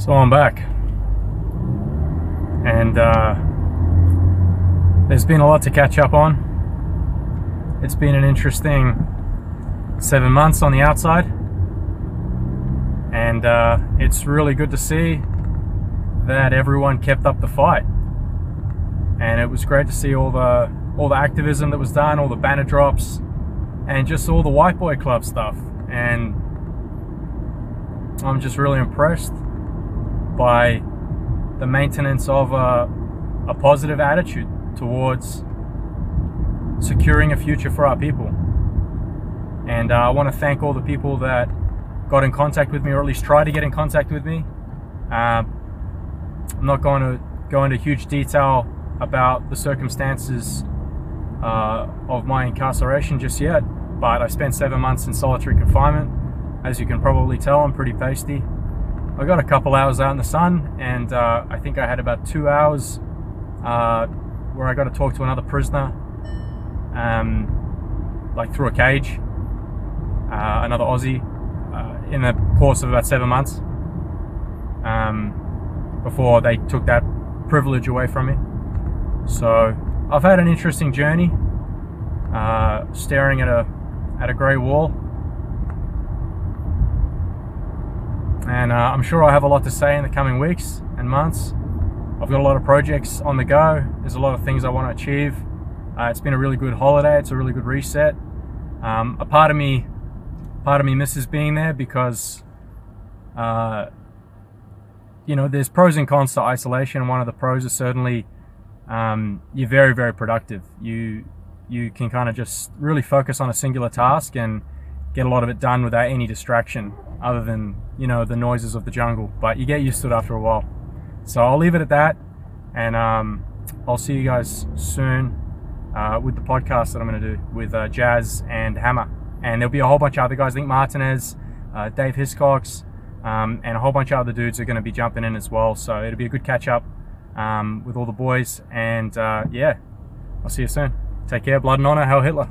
So I'm back. And uh, there's been a lot to catch up on. It's been an interesting seven months on the outside. And uh, it's really good to see that everyone kept up the fight. And it was great to see all the all the activism that was done, all the banner drops, and just all the white boy club stuff. And I'm just really impressed by the maintenance of a, a positive attitude towards securing a future for our people. And uh, I want to thank all the people that got in contact with me, or at least tried to get in contact with me. Uh, I'm not going to go into huge detail about the circumstances uh, of my incarceration just yet, but I spent seven months in solitary confinement. As you can probably tell, I'm pretty pasty. I got a couple hours out in the sun, and uh, I think I had about two hours uh, where I got to talk to another prisoner, um, like through a cage, uh, another Aussie, uh, in the course of about seven months, um, before they took that privilege away from me. So I've had an interesting journey, uh, staring at a at a grey wall and uh, I'm sure I have a lot to say in the coming weeks and months. I've got a lot of projects on the go. There's a lot of things I want to achieve. Uh, it's been a really good holiday. It's a really good reset. Um, a part of me, part of me misses being there because, uh, you know, there's pros and cons to isolation. One of the pros is certainly um, you're very, very productive. You you can kind of just really focus on a singular task and get a lot of it done without any distraction other than you know the noises of the jungle but you get used to it after a while. So i'll leave it at that and um, i'll see you guys soon uh, with the podcast that i'm going to do with uh, jazz and hammer. And there'll be a whole bunch of other guys i think martinez uh, dave hiscox um, and a whole bunch of other dudes are going to be jumping in as well. So it'll be a good catch up um, with all the boys and uh, yeah i'll see you soon. Take care blood and honor Heil Hitler